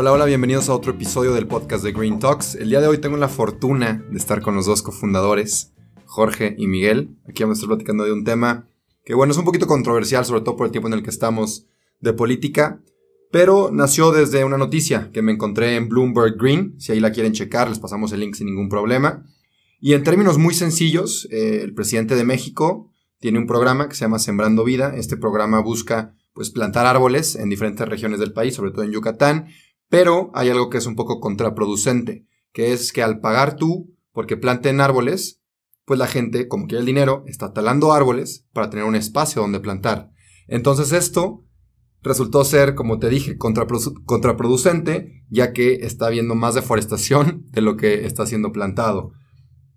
Hola, hola, bienvenidos a otro episodio del podcast de Green Talks. El día de hoy tengo la fortuna de estar con los dos cofundadores, Jorge y Miguel. Aquí vamos a estar platicando de un tema que, bueno, es un poquito controversial, sobre todo por el tiempo en el que estamos de política, pero nació desde una noticia que me encontré en Bloomberg Green. Si ahí la quieren checar, les pasamos el link sin ningún problema. Y en términos muy sencillos, eh, el presidente de México tiene un programa que se llama Sembrando Vida. Este programa busca pues plantar árboles en diferentes regiones del país, sobre todo en Yucatán, pero hay algo que es un poco contraproducente, que es que al pagar tú porque planten árboles, pues la gente, como quiere el dinero, está talando árboles para tener un espacio donde plantar. Entonces esto resultó ser, como te dije, contraproducente, ya que está habiendo más deforestación de lo que está siendo plantado.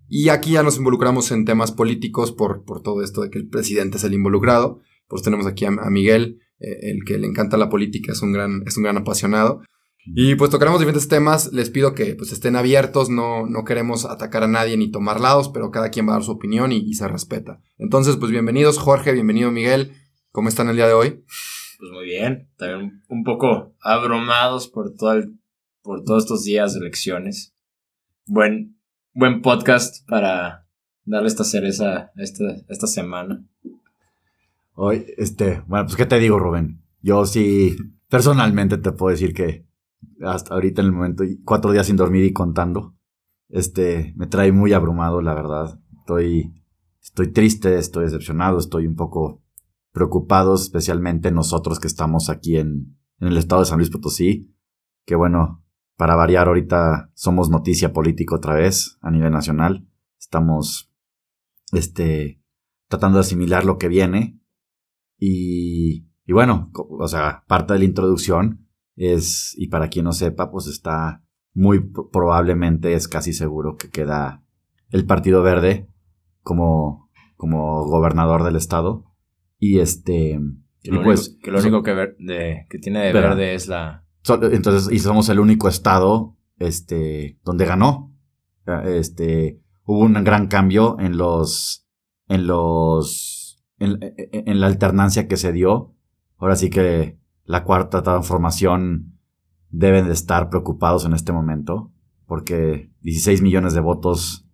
Y aquí ya nos involucramos en temas políticos por, por todo esto de que el presidente es el involucrado. Pues tenemos aquí a, Miguel, eh, el que le encanta la política, es un gran, es un gran apasionado. Y pues tocaremos diferentes temas. Les pido que pues estén abiertos, no, no queremos atacar a nadie ni tomar lados, pero cada quien va a dar su opinión y, y se respeta. Entonces, pues bienvenidos Jorge, bienvenido Miguel. ¿Cómo están el día de hoy? Pues muy bien, también un poco abrumados por, todo por todos estos días de elecciones. Buen, buen podcast para darle esta cereza esta, esta semana. Hoy, este, bueno, pues qué te digo, Rubén. Yo sí, personalmente te puedo decir que hasta ahorita en el momento, cuatro días sin dormir y contando, este, me trae muy abrumado, la verdad. Estoy, estoy triste, estoy decepcionado, estoy un poco preocupados, especialmente nosotros que estamos aquí en, en el estado de San Luis Potosí, que bueno, para variar ahorita somos noticia política otra vez a nivel nacional. Estamos este, tratando de asimilar lo que viene. Y, y bueno, o sea, parte de la introducción es, y para quien no sepa, pues está muy probablemente, es casi seguro que queda el Partido Verde como, como gobernador del estado. Y este. Que lo, pues, único, que, lo único que, de, que, tiene de verde es la. entonces, y somos el único estado este, donde ganó. Este, hubo un gran cambio en los. En los. En, en la alternancia que se dio. Ahora sí que la cuarta transformación deben de estar preocupados en este momento. Porque 16 millones de votos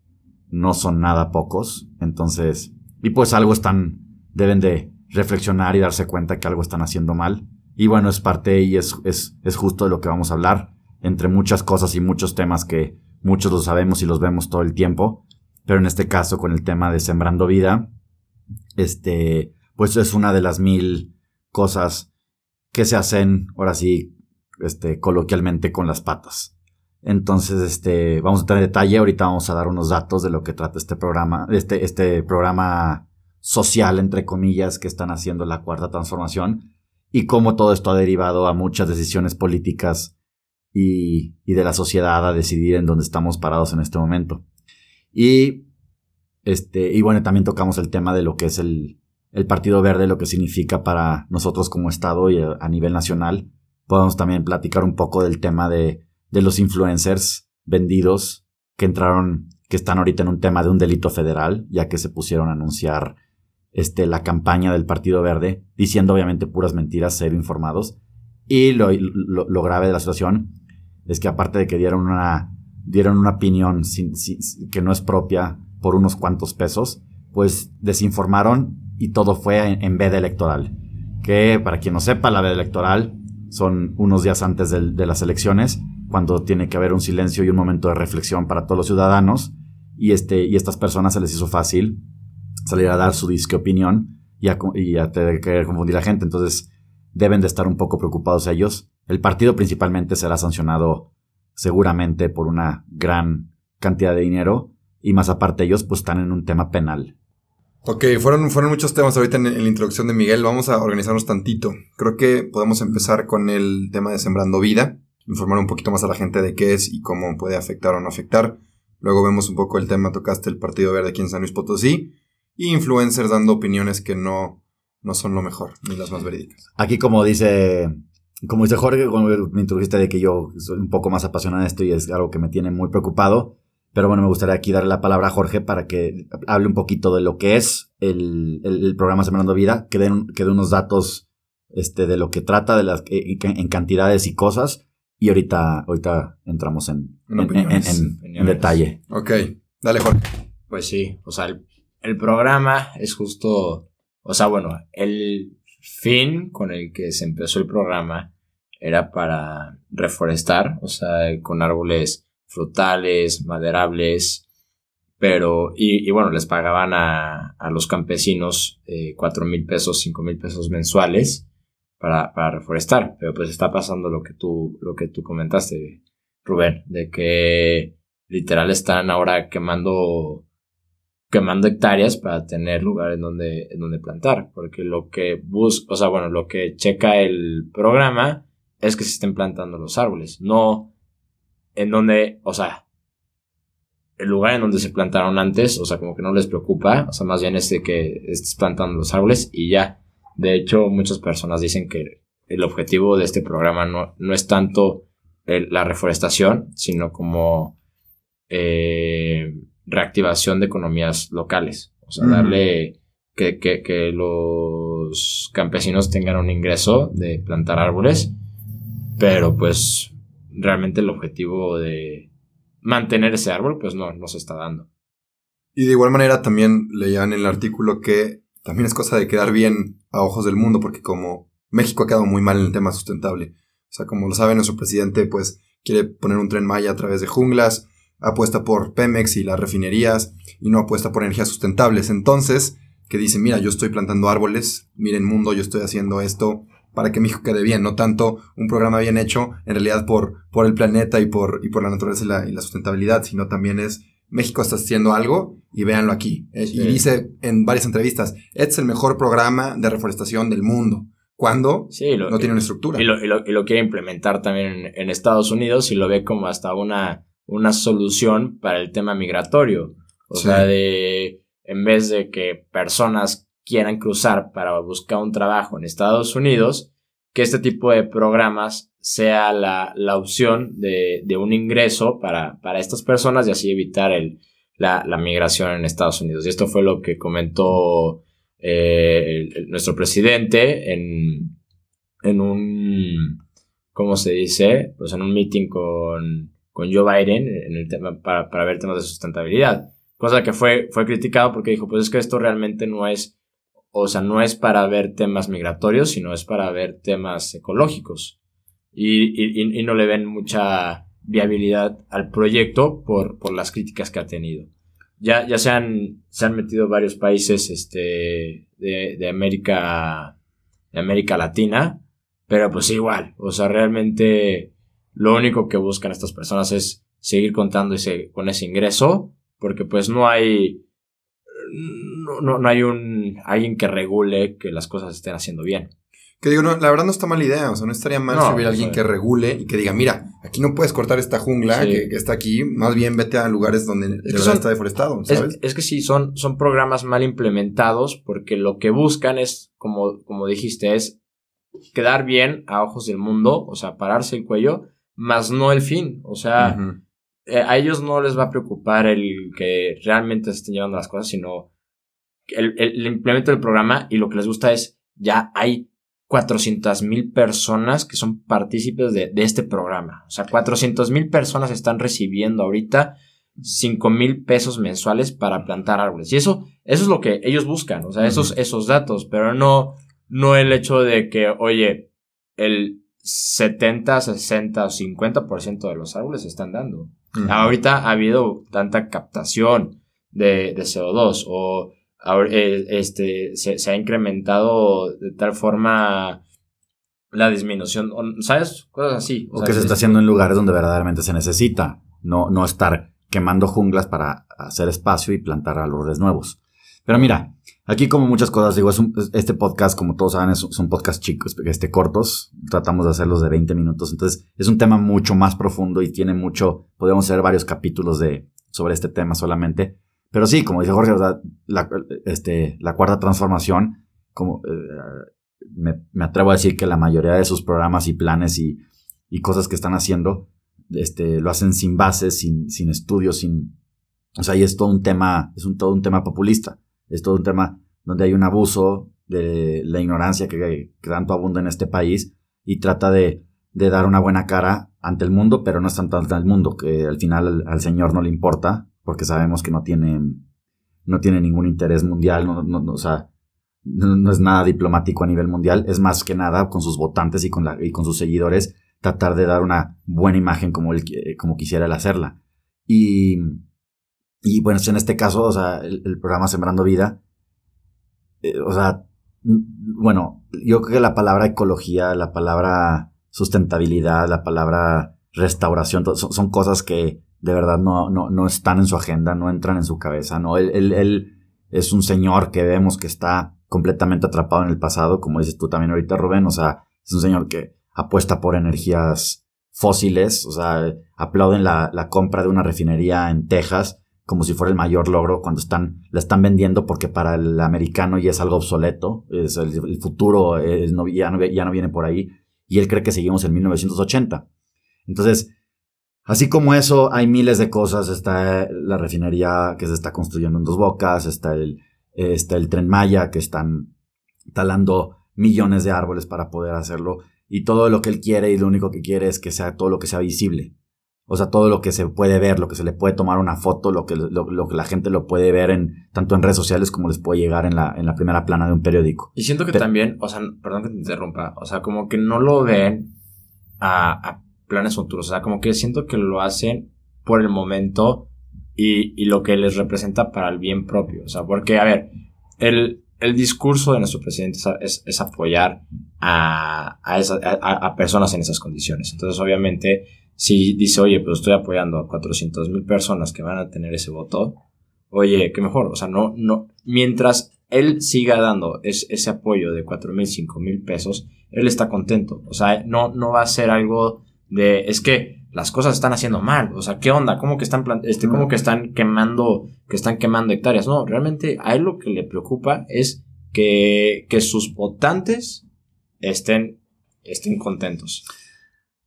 no son nada pocos. Entonces. Y pues algo están. Deben de reflexionar y darse cuenta que algo están haciendo mal. Y bueno, es parte y es, es, es justo de lo que vamos a hablar, entre muchas cosas y muchos temas que muchos los sabemos y los vemos todo el tiempo. Pero en este caso, con el tema de Sembrando Vida, este, pues es una de las mil cosas que se hacen, ahora sí, este, coloquialmente con las patas. Entonces, este, vamos a tener detalle. Ahorita vamos a dar unos datos de lo que trata este programa, este, este programa social, entre comillas, que están haciendo la cuarta transformación y cómo todo esto ha derivado a muchas decisiones políticas y, y de la sociedad a decidir en dónde estamos parados en este momento. Y, este, y bueno, también tocamos el tema de lo que es el, el Partido Verde, lo que significa para nosotros como Estado y a nivel nacional. Podemos también platicar un poco del tema de, los influencers vendidos que entraron, que están ahorita en un tema de un delito federal, ya que se pusieron a anunciar este, la campaña del Partido Verde, diciendo obviamente puras mentiras, ser informados. Y lo, grave de la situación es que aparte de que dieron una, dieron una opinión que no es propia por unos cuantos pesos, pues desinformaron y todo fue en, veda electoral. Que para quien no sepa, la veda electoral son unos días antes de, las elecciones, cuando tiene que haber un silencio y un momento de reflexión para todos los ciudadanos. Y, este, y estas personas se les hizo fácil salir a dar su disque opinión y a, y a confundir a la gente. Entonces, deben de estar un poco preocupados ellos. El partido principalmente será sancionado seguramente por una gran cantidad de dinero y más aparte ellos pues están en un tema penal. Ok, fueron, fueron muchos temas ahorita en, la introducción de Miguel. Vamos a organizarnos tantito. Creo que podemos empezar con el tema de Sembrando Vida, informar un poquito más a la gente de qué es y cómo puede afectar o no afectar. Luego vemos un poco el tema, tocaste el Partido Verde aquí en San Luis Potosí, y influencers dando opiniones que no, no son lo mejor, ni las más verídicas. Aquí como dice, como dice Jorge, me introdujiste de que yo soy un poco más apasionado de esto y es algo que me tiene muy preocupado, pero bueno, me gustaría aquí darle la palabra a Jorge para que hable un poquito de lo que es el, el, el programa Sembrando Vida, que dé que unos datos este, de lo que trata, de las, en cantidades y cosas, y ahorita, ahorita entramos en, En en, opiniones. en- en- en Opiniones. detalle. Ok, dale Jorge. Pues sí, o sea, el, el programa es justo, o sea, bueno, el fin con el que se empezó el programa era para reforestar, o sea, con árboles frutales, maderables, pero, y, bueno, les pagaban a, a los campesinos eh, cuatro mil pesos, cinco mil pesos mensuales para, para reforestar, pero pues está pasando lo que tú, lo que tú comentaste, Rubén, de que literal están ahora quemando quemando hectáreas para tener lugares donde, en donde plantar. Porque lo que busca, o sea, bueno, lo que checa el programa es que se estén plantando los árboles. No en donde, o sea, el lugar en donde se plantaron antes, o sea, como que no les preocupa. O sea, más bien es de que estés plantando los árboles y ya. De hecho, muchas personas dicen que el objetivo de este programa no, no es tanto el- la reforestación, sino como eh, reactivación de economías locales. O sea, darle que, que, que los campesinos tengan un ingreso de plantar árboles, pero pues realmente el objetivo de mantener ese árbol pues no, no se está dando. Y de igual manera también leían en el artículo que también es cosa de quedar bien a ojos del mundo, porque como México ha quedado muy mal en el tema sustentable. O sea, como lo sabe nuestro presidente, pues quiere poner un tren Maya a través de junglas, apuesta por Pemex y las refinerías, y no apuesta por energías sustentables. Entonces, que dice, mira, yo estoy plantando árboles, miren mundo, yo estoy haciendo esto para que México quede bien, no tanto un programa bien hecho en realidad por, por el planeta y por, y por la naturaleza y la, y la sustentabilidad, sino también es México está haciendo algo y véanlo aquí. Eh, Sí. Y dice en varias entrevistas, este es el mejor programa de reforestación del mundo. Cuando Sí, lo, no tiene una estructura. y lo, y lo- y lo quiere implementar también en, en Estados Unidos y lo ve como hasta una, una solución para el tema migratorio. O Sí. sea, de en vez de que personas quieran cruzar para buscar un trabajo en Estados Unidos, que este tipo de programas sea la, la opción de, de un ingreso para, para estas personas y así evitar el, la, la migración en Estados Unidos. Y esto fue lo que comentó eh, nuestro presidente en, en un, ¿cómo se dice? Pues en un meeting con, con Joe Biden para, para ver temas de sustentabilidad. Cosa que fue, fue criticado porque dijo, pues es que esto realmente no es, o sea, no es para ver temas migratorios, sino es para ver temas ecológicos. Y, y, y- no le ven mucha viabilidad al proyecto por, por las críticas que ha tenido. Ya, ya se, han, se han metido varios países este, de, de América de América Latina, pero pues igual, o sea, realmente lo único que buscan estas personas es seguir contando ese, con ese ingreso, porque pues no hay, no, no, no hay un, alguien que regule que las cosas estén haciendo bien. Que digo, no, la verdad no está mala idea. O sea, no estaría mal No, si hubiera alguien que regule y que diga, mira, aquí no puedes cortar esta jungla Sí. que, que está aquí. Más bien vete a lugares donde de que verdad son- está deforestado, Es, ¿sabes? es que sí, son, son programas mal implementados porque lo que buscan es, como, como dijiste, es quedar bien a ojos del mundo, o sea, pararse el cuello, más no el fin. O sea, a ellos no les va a preocupar el que realmente se estén llevando las cosas, sino el, el, el implemento del programa y lo que les gusta es ya hay 400 mil personas que son partícipes de, de este programa. O sea, 400 mil personas están recibiendo ahorita 5 mil pesos mensuales para plantar árboles. Y eso, eso es lo que ellos buscan, o sea, esos, esos datos, pero no, no el hecho de que, oye, el 70, 60 o 50% de los árboles se están dando. Ahorita ha habido tanta captación de, de CO2 o eh, este, se, se ha incrementado de tal forma la disminución, ¿sabes? Cosas así. O sea, que se es- está haciendo en lugares donde verdaderamente se necesita. No, no estar quemando junglas para hacer espacio y plantar árboles nuevos. Pero mira, Aquí como muchas cosas, digo, es un- es- este podcast, como todos saben, es, son podcasts chicos, este, cortos. Tratamos de hacerlos de 20 minutos. Entonces, es un tema mucho más profundo y tiene mucho, podemos hacer varios capítulos de, sobre este tema solamente. Pero sí, como dice Jorge, la, este, la cuarta transformación, como eh, me, me atrevo a decir que la mayoría de sus programas y planes y, y cosas que están haciendo, este, lo hacen sin bases, sin, sin estudios, sin, o sea, y es todo un tema, es un, todo un tema populista. Es todo un tema donde hay un abuso de la ignorancia que, tanto abunda en este país y trata de, dar una buena cara ante el mundo, pero no es tanto ante el mundo, que al final al, Señor no le importa, porque sabemos que no tiene, no tiene ningún interés mundial, no, o sea, no, no, es nada diplomático a nivel mundial, es más que nada con sus votantes y con, la, y con sus seguidores tratar de dar una buena imagen como, él, como quisiera él hacerla. Y, y bueno, en este caso, o sea, el, programa Sembrando Vida, eh, o sea, bueno, yo creo que la palabra ecología, la palabra sustentabilidad, la palabra restauración, son, son cosas que de verdad no, no, no, están en su agenda, no entran en su cabeza, ¿no? Él, él, él, es un señor que vemos que está completamente atrapado en el pasado, como dices tú también ahorita, Rubén, o sea, es un señor que apuesta por energías fósiles, o sea, aplauden la, la compra de una refinería en Texas como si fuera el mayor logro cuando están, la están vendiendo porque para el americano ya es algo obsoleto, es el, futuro ya, no, ya no viene por ahí, y él cree que seguimos en 1980. Entonces, así como eso, hay miles de cosas, está la refinería que se está construyendo en Dos Bocas, está el, está el tren Maya que están talando millones de árboles para poder hacerlo, y todo lo que él quiere y lo único que quiere es que sea todo lo que sea visible. O sea, todo lo que se puede ver, lo que se le puede tomar una foto, lo que, lo, lo que la gente lo puede ver en tanto en redes sociales como les puede llegar en la, en la primera plana de un periódico. Y siento que Pero, también, o sea, perdón que te interrumpa, o sea, como que no lo ven a, a planes futuros, o sea, como que siento que lo hacen por el momento y, y, lo que les representa para el bien propio. O sea, porque, a ver, el, el discurso de nuestro presidente es, es, es apoyar a, a, esa, a, a personas en esas condiciones. Entonces, obviamente si dice, oye, pues estoy apoyando a 400 mil personas que van a tener ese voto, oye, qué mejor, o sea, no, no, mientras él siga dando es, ese apoyo de 4 mil, 5 mil pesos, él está contento, o sea, no, no va a ser algo de, es que las cosas están haciendo mal, o sea, ¿qué onda? ¿Cómo que están, este, cómo que están quemando, que están quemando hectáreas? No, realmente a él lo que le preocupa es que, que sus votantes estén, estén contentos.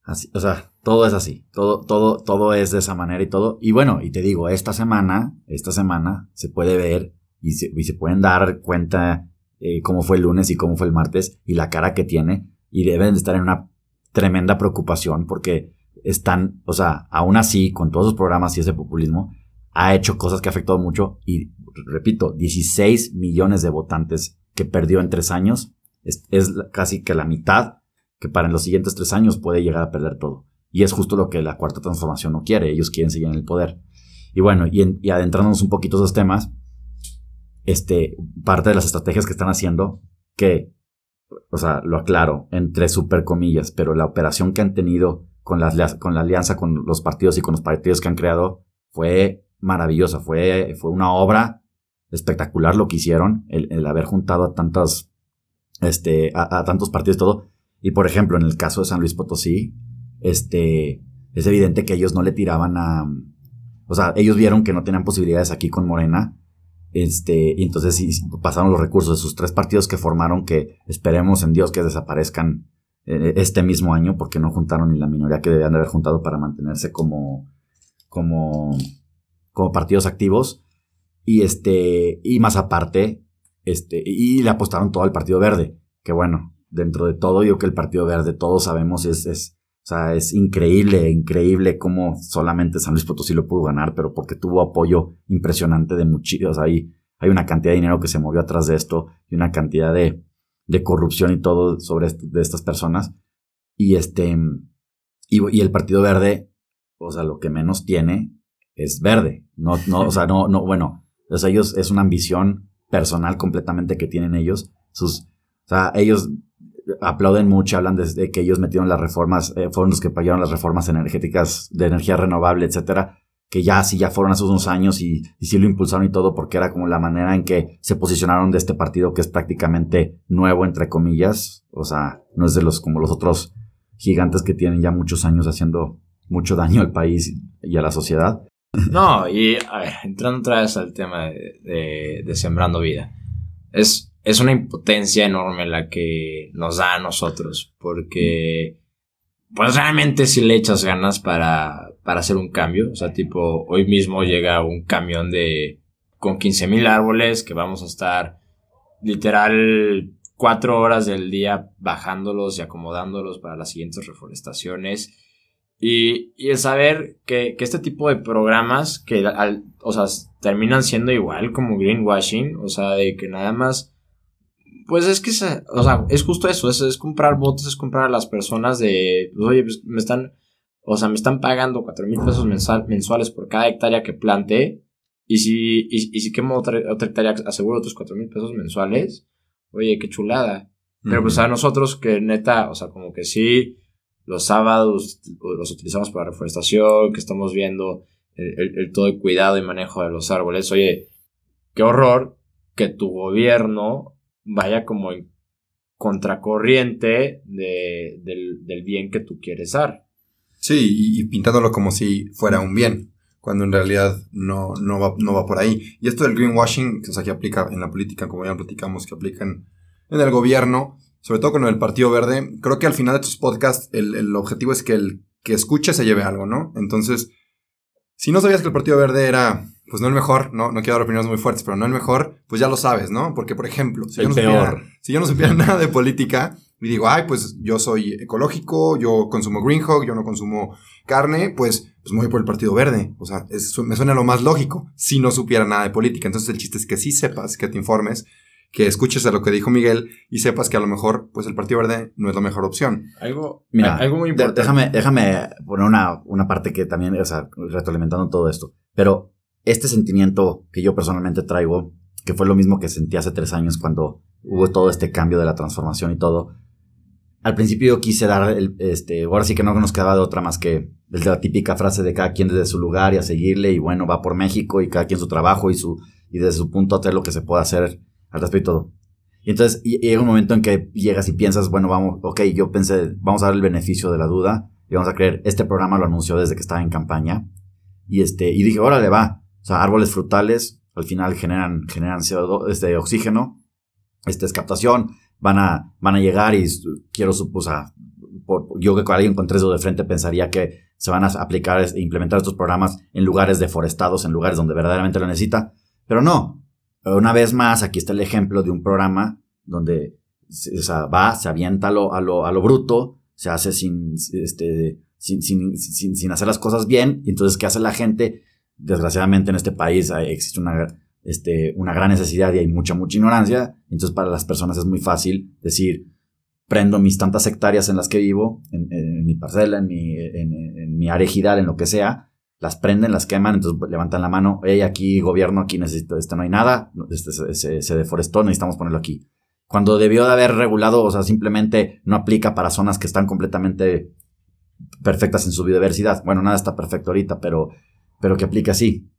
Así, o sea, todo es así, todo, todo, todo es de esa manera y todo. Y bueno, y te digo, esta semana, esta semana se puede ver y se, pueden dar cuenta eh, cómo fue el lunes y cómo fue el martes y la cara que tiene y deben de estar en una tremenda preocupación porque están, o sea, aún así, con todos los programas y ese populismo, ha hecho cosas que ha afectado mucho y, repito, 16 millones de votantes que perdió en tres años, es casi que la mitad que para en los siguientes tres años puede llegar a perder todo. Y es justo lo que la cuarta transformación no quiere. Ellos quieren seguir en el poder. Y bueno, y, en, y adentrándonos un poquito en esos temas, este, parte de las estrategias que están haciendo, que, o sea, lo aclaro, entre super comillas, pero la operación que han tenido con la, con la alianza con los partidos y con los partidos que han creado fue maravillosa. Fue, fue una obra espectacular lo que hicieron, el, el haber juntado a tantas, este, a, a tantos partidos y todo. Y por ejemplo, en el caso de San Luis Potosí, este, es evidente que ellos no le tiraban a, o sea, ellos vieron que no tenían posibilidades aquí con Morena, este, y entonces pasaron los recursos de sus tres partidos que formaron, que esperemos en Dios que desaparezcan eh, este mismo año, porque no juntaron ni la minoría que debían de haber juntado para mantenerse como, como, como partidos activos, y este, y más aparte, este, y le apostaron todo al Partido Verde, que bueno, dentro de todo, yo que el Partido Verde, todos sabemos, es, es, o sea, es increíble, increíble cómo solamente San Luis Potosí lo pudo ganar, pero porque tuvo apoyo impresionante de muchísimos, o sea, hay, una cantidad de dinero que se movió atrás de esto y una cantidad de, de corrupción y todo sobre de estas personas. Y este, y, y, el Partido Verde, o sea, lo que menos tiene es verde. No, no, o sea, no, no, bueno, ellos es una ambición personal completamente que tienen ellos. Sus, o sea, ellos aplauden mucho, hablan de, que ellos metieron las reformas, eh, fueron los que apoyaron las reformas energéticas de energía renovable, etcétera, que ya sí, ya fueron hace unos años y, sí lo impulsaron y todo, porque era como la manera en que se posicionaron de este partido que es prácticamente nuevo, entre comillas. O sea, no es de los como los otros gigantes que tienen ya muchos años haciendo mucho daño al país y a la sociedad. No, y entrando otra vez al tema de, Sembrando Vida. Es, es una impotencia enorme la que nos da a nosotros, porque pues realmente si le echas ganas para, para hacer un cambio. O sea, tipo, hoy mismo llega un camión de con 15.000 árboles que vamos a estar literal cuatro horas del día bajándolos y acomodándolos para las siguientes reforestaciones. Y, y el saber que, que, este tipo de programas que al, o sea, terminan siendo igual como greenwashing, o sea, de que nada más, pues es que, o sea, es justo eso, es, es comprar votos, es comprar a las personas de, pues, oye, pues me están, o sea, me están pagando cuatro mil pesos mensuales por cada hectárea que plante, y si, y, y si quemo otra, otra hectárea, aseguro otros cuatro mil pesos mensuales, oye, qué chulada. Pero pues a nosotros que neta, o sea, como que sí, los sábados los utilizamos para reforestación, que estamos viendo el, todo el cuidado y manejo de los árboles. Oye, qué horror que tu gobierno vaya como en contracorriente de, del, bien que tú quieres dar. Sí, y, pintándolo como si fuera un bien, cuando en realidad no, no, va, no va por ahí. Y esto del greenwashing, o sea, que aplica en la política, como ya platicamos, que aplican en el gobierno, sobre todo con el Partido Verde, creo que al final de tus podcasts el, objetivo es que el que escuche se lleve algo, ¿no? Entonces, si no sabías que el Partido Verde era, pues no el mejor, no, no quiero dar opiniones muy fuertes, pero no el mejor, pues ya lo sabes, ¿no? Porque, por ejemplo, si, yo no, Supiera, si yo no supiera nada de política y digo, ay, pues yo soy ecológico, yo consumo Green Hog, yo no consumo carne, pues, pues me voy por el Partido Verde. O sea, me suena lo más lógico si no supiera nada de política. Entonces el chiste es que sí sepas, que te informes que escuches a lo que dijo Miguel y sepas que a lo mejor pues el Partido Verde no es la mejor opción. Algo, Mira, algo muy importante. Déjame, déjame poner una, una parte que también, o sea, retroalimentando todo esto. Pero este sentimiento que yo personalmente traigo, que fue lo mismo que sentí hace tres años cuando hubo todo este cambio de la transformación y todo. Al principio yo quise dar, el, este, ahora sí que no nos quedaba de otra más que la típica frase de cada quien desde su lugar y a seguirle y bueno, va por México y cada quien su trabajo y su, y desde su punto a hacer lo que se pueda hacer al respecto. Y entonces llega un momento en que llegas y piensas, bueno, vamos, ok, yo pensé, vamos a dar el beneficio de la duda y vamos a creer, este programa lo anunció desde que estaba en campaña. Y este, y dije, órale, va. O sea, árboles frutales al final generan, generan CO2, este, oxígeno, este es captación, van a, van a llegar y quiero, sea, por, yo que con alguien con tres de frente pensaría que se van a aplicar e implementar estos programas en lugares deforestados, en lugares donde verdaderamente lo necesita. Pero no, una vez más, aquí está el ejemplo de un programa donde o va, se avienta a lo, a lo, a lo bruto, se hace sin, este, sin, sin, sin, hacer las cosas bien, y entonces, ¿qué hace la gente? Desgraciadamente en este país existe una, este, una gran necesidad y hay mucha, mucha ignorancia, entonces para las personas es muy fácil decir, prendo mis tantas hectáreas en las que vivo, en, mi parcela, en mi, en, en mi área en lo que sea, las prenden, las queman, entonces levantan la mano, hey, aquí gobierno, aquí necesito, este no hay nada, este se, se, deforestó, necesitamos ponerlo aquí. Cuando debió de haber regulado, o sea, simplemente no aplica para zonas que están completamente perfectas en su biodiversidad. Bueno, nada está perfecto ahorita, pero, pero que aplica así.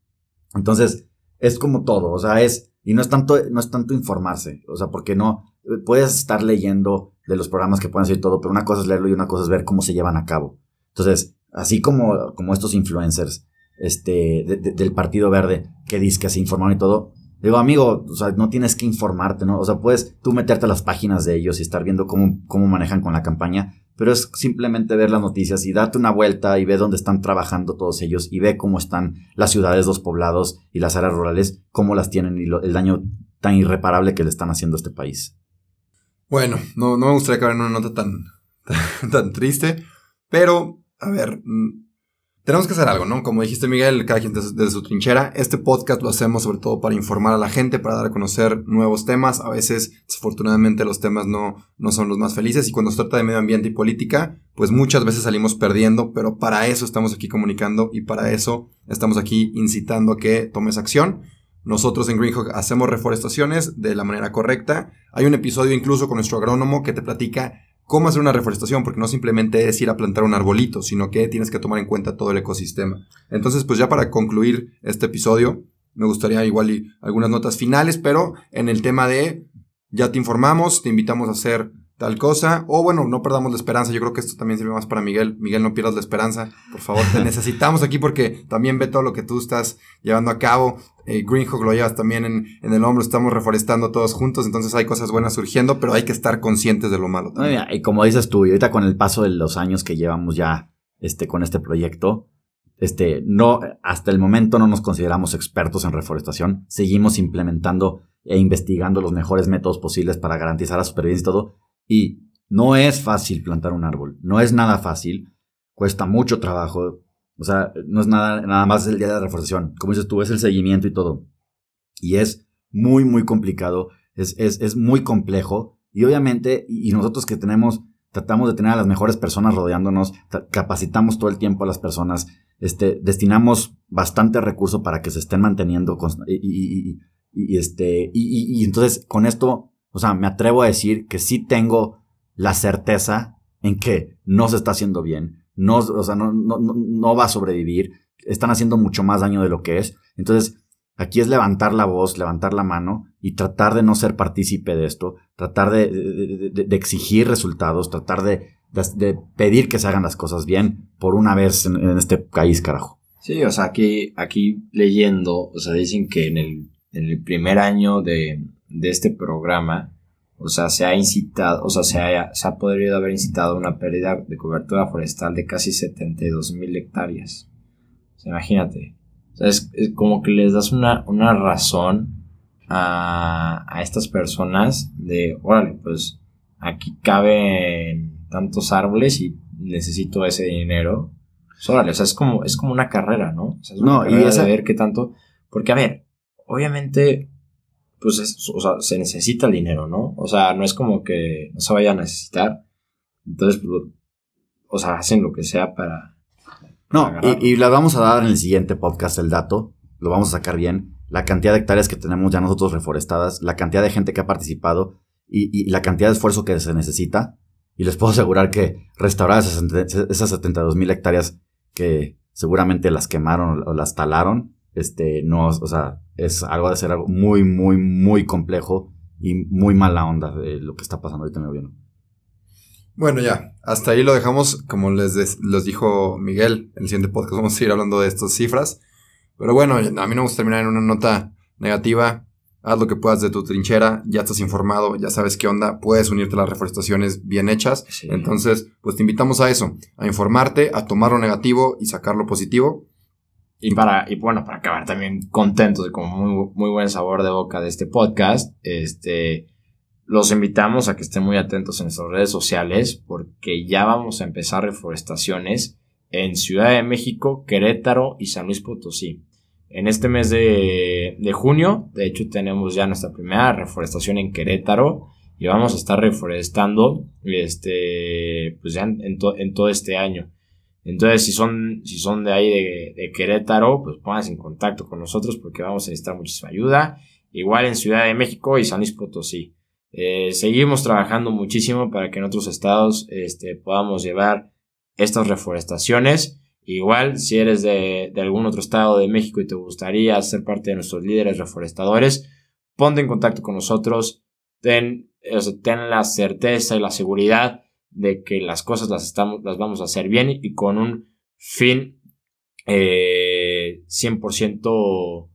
Entonces, es como todo, o sea, es, y no es tanto, no es tanto informarse, o sea, porque no, puedes estar leyendo de los programas que pueden ser todo, pero una cosa es leerlo y una cosa es ver cómo se llevan a cabo. Entonces, así como, como estos influencers este, del Partido Verde que dicen que se informaron y todo. Digo, amigo, no tienes que informarte, ¿no? O sea, puedes tú meterte a las páginas de ellos y estar viendo cómo, cómo manejan con la campaña, pero es simplemente ver las noticias y date una vuelta y ve dónde están trabajando todos ellos y ve cómo están las ciudades, los poblados y las áreas rurales, cómo las tienen y el daño tan irreparable que le están haciendo a este país. Bueno, no, no me gustaría acabar en una nota tan, tan triste, pero a ver, mm, tenemos que hacer algo, ¿no? Como dijiste Miguel, cada quien desde, su trinchera. Este podcast lo hacemos sobre todo para informar a la gente, para dar a conocer nuevos temas. A veces, desafortunadamente, los temas no, no son los más felices y cuando se trata de medio ambiente y política, pues muchas veces salimos perdiendo, pero para eso estamos aquí comunicando y para eso estamos aquí incitando a que tomes acción. Nosotros en Greenhawk hacemos reforestaciones de la manera correcta. Hay un episodio incluso con nuestro agrónomo que te platica cómo hacer una reforestación, porque no simplemente es ir a plantar un arbolito, sino que tienes que tomar en cuenta todo el ecosistema. Entonces, pues ya para concluir este episodio, me gustaría igual y algunas notas finales, pero en el tema de ya te informamos, te invitamos a hacer tal cosa. O bueno, no perdamos la esperanza. Yo creo que esto también sirve más para Miguel. Miguel, no pierdas la esperanza. Por favor, te necesitamos aquí porque también ve todo lo que tú estás llevando a cabo. Eh, Greenhawk lo llevas también en, en, el hombro. Estamos reforestando todos juntos. Entonces hay cosas buenas surgiendo, pero hay que estar conscientes de lo malo también. y como dices tú, y ahorita con el paso de los años que llevamos ya este, con este proyecto, este, no, hasta el momento no nos consideramos expertos en reforestación. Seguimos implementando e investigando los mejores métodos posibles para garantizar la supervivencia y todo. Y no es fácil plantar un árbol, no es nada fácil, cuesta mucho trabajo, o sea, no es nada, nada más el día de la reforestación, como dices tú, es el seguimiento y todo. Y es muy, muy complicado, es, es, es muy complejo, y obviamente, y nosotros que tenemos, tratamos de tener a las mejores personas rodeándonos, capacitamos todo el tiempo a las personas, este, destinamos bastante recurso para que se estén manteniendo y, y, y, este, y, entonces con esto o sea, me atrevo a decir que sí tengo la certeza en que no se está haciendo bien, no, o sea, no, no, no va a sobrevivir, están haciendo mucho más daño de lo que es. Entonces, aquí es levantar la voz, levantar la mano y tratar de no ser partícipe de esto, tratar de, de, exigir resultados, tratar de, pedir que se hagan las cosas bien por una vez en, en, este país, carajo. Sí, o sea, aquí, aquí leyendo, o sea, dicen que en el, en el primer año de, de este programa, o sea, se ha incitado, o sea, se ha, se ha podido haber incitado una pérdida de cobertura forestal de casi 72 mil hectáreas. O sea, imagínate. O sea, es, como que les das una, una razón a, a estas personas de, órale, pues aquí caben tantos árboles y necesito ese dinero. Pues, órale, o sea, es como, es como una carrera, ¿no? O sea, es una no, y es saber qué tanto. Porque, a ver, obviamente pues o sea, se necesita el dinero, ¿no? O sea, no es como que no se vaya a necesitar. Entonces, pues, o sea, hacen lo que sea para... No, y, y la vamos a dar en el siguiente podcast el dato, lo vamos a sacar bien, la cantidad de hectáreas que tenemos ya nosotros reforestadas, la cantidad de gente que ha participado y, la cantidad de esfuerzo que se necesita. Y les puedo asegurar que restaurar esas, esas 72 mil hectáreas que seguramente las quemaron o las talaron, este, no, o sea, es algo de ser algo muy, muy, muy complejo y muy mala onda de lo que está pasando ahorita en el gobierno. Bueno, ya, hasta ahí lo dejamos. Como les, dijo Miguel, en el siguiente podcast vamos a ir hablando de estas cifras. Pero bueno, a mí no me gusta terminar en una nota negativa. Haz lo que puedas de tu trinchera, ya estás informado, ya sabes qué onda, puedes unirte a las reforestaciones bien hechas. Entonces, pues te invitamos a eso, a informarte, a tomar lo negativo y sacar lo positivo. Y para, y bueno, para acabar también contentos y con muy, muy buen sabor de boca de este podcast, este, los invitamos a que estén muy atentos en nuestras redes sociales porque ya vamos a empezar reforestaciones en Ciudad de México, Querétaro y San Luis Potosí. En este mes de, de junio, de hecho, tenemos ya nuestra primera reforestación en Querétaro y vamos a estar reforestando este, pues ya en, en todo este año. Entonces, si son, si son de ahí de, Querétaro, pues pónganse en contacto con nosotros porque vamos a necesitar muchísima ayuda. Igual en Ciudad de México y San Luis Potosí. Eh, seguimos trabajando muchísimo para que en otros estados este, podamos llevar estas reforestaciones. Igual, si eres de, algún otro estado de México y te gustaría ser parte de nuestros líderes reforestadores, ponte en contacto con nosotros. Ten, ten la certeza y la seguridad de que las cosas las, estamos, las vamos a hacer bien y con un fin eh, 100%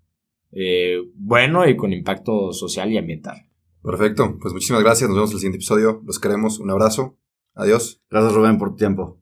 eh, bueno y con impacto social y ambiental. Perfecto, pues muchísimas gracias, nos vemos en el siguiente episodio, los queremos, un abrazo, adiós. Gracias Rubén por tu tiempo.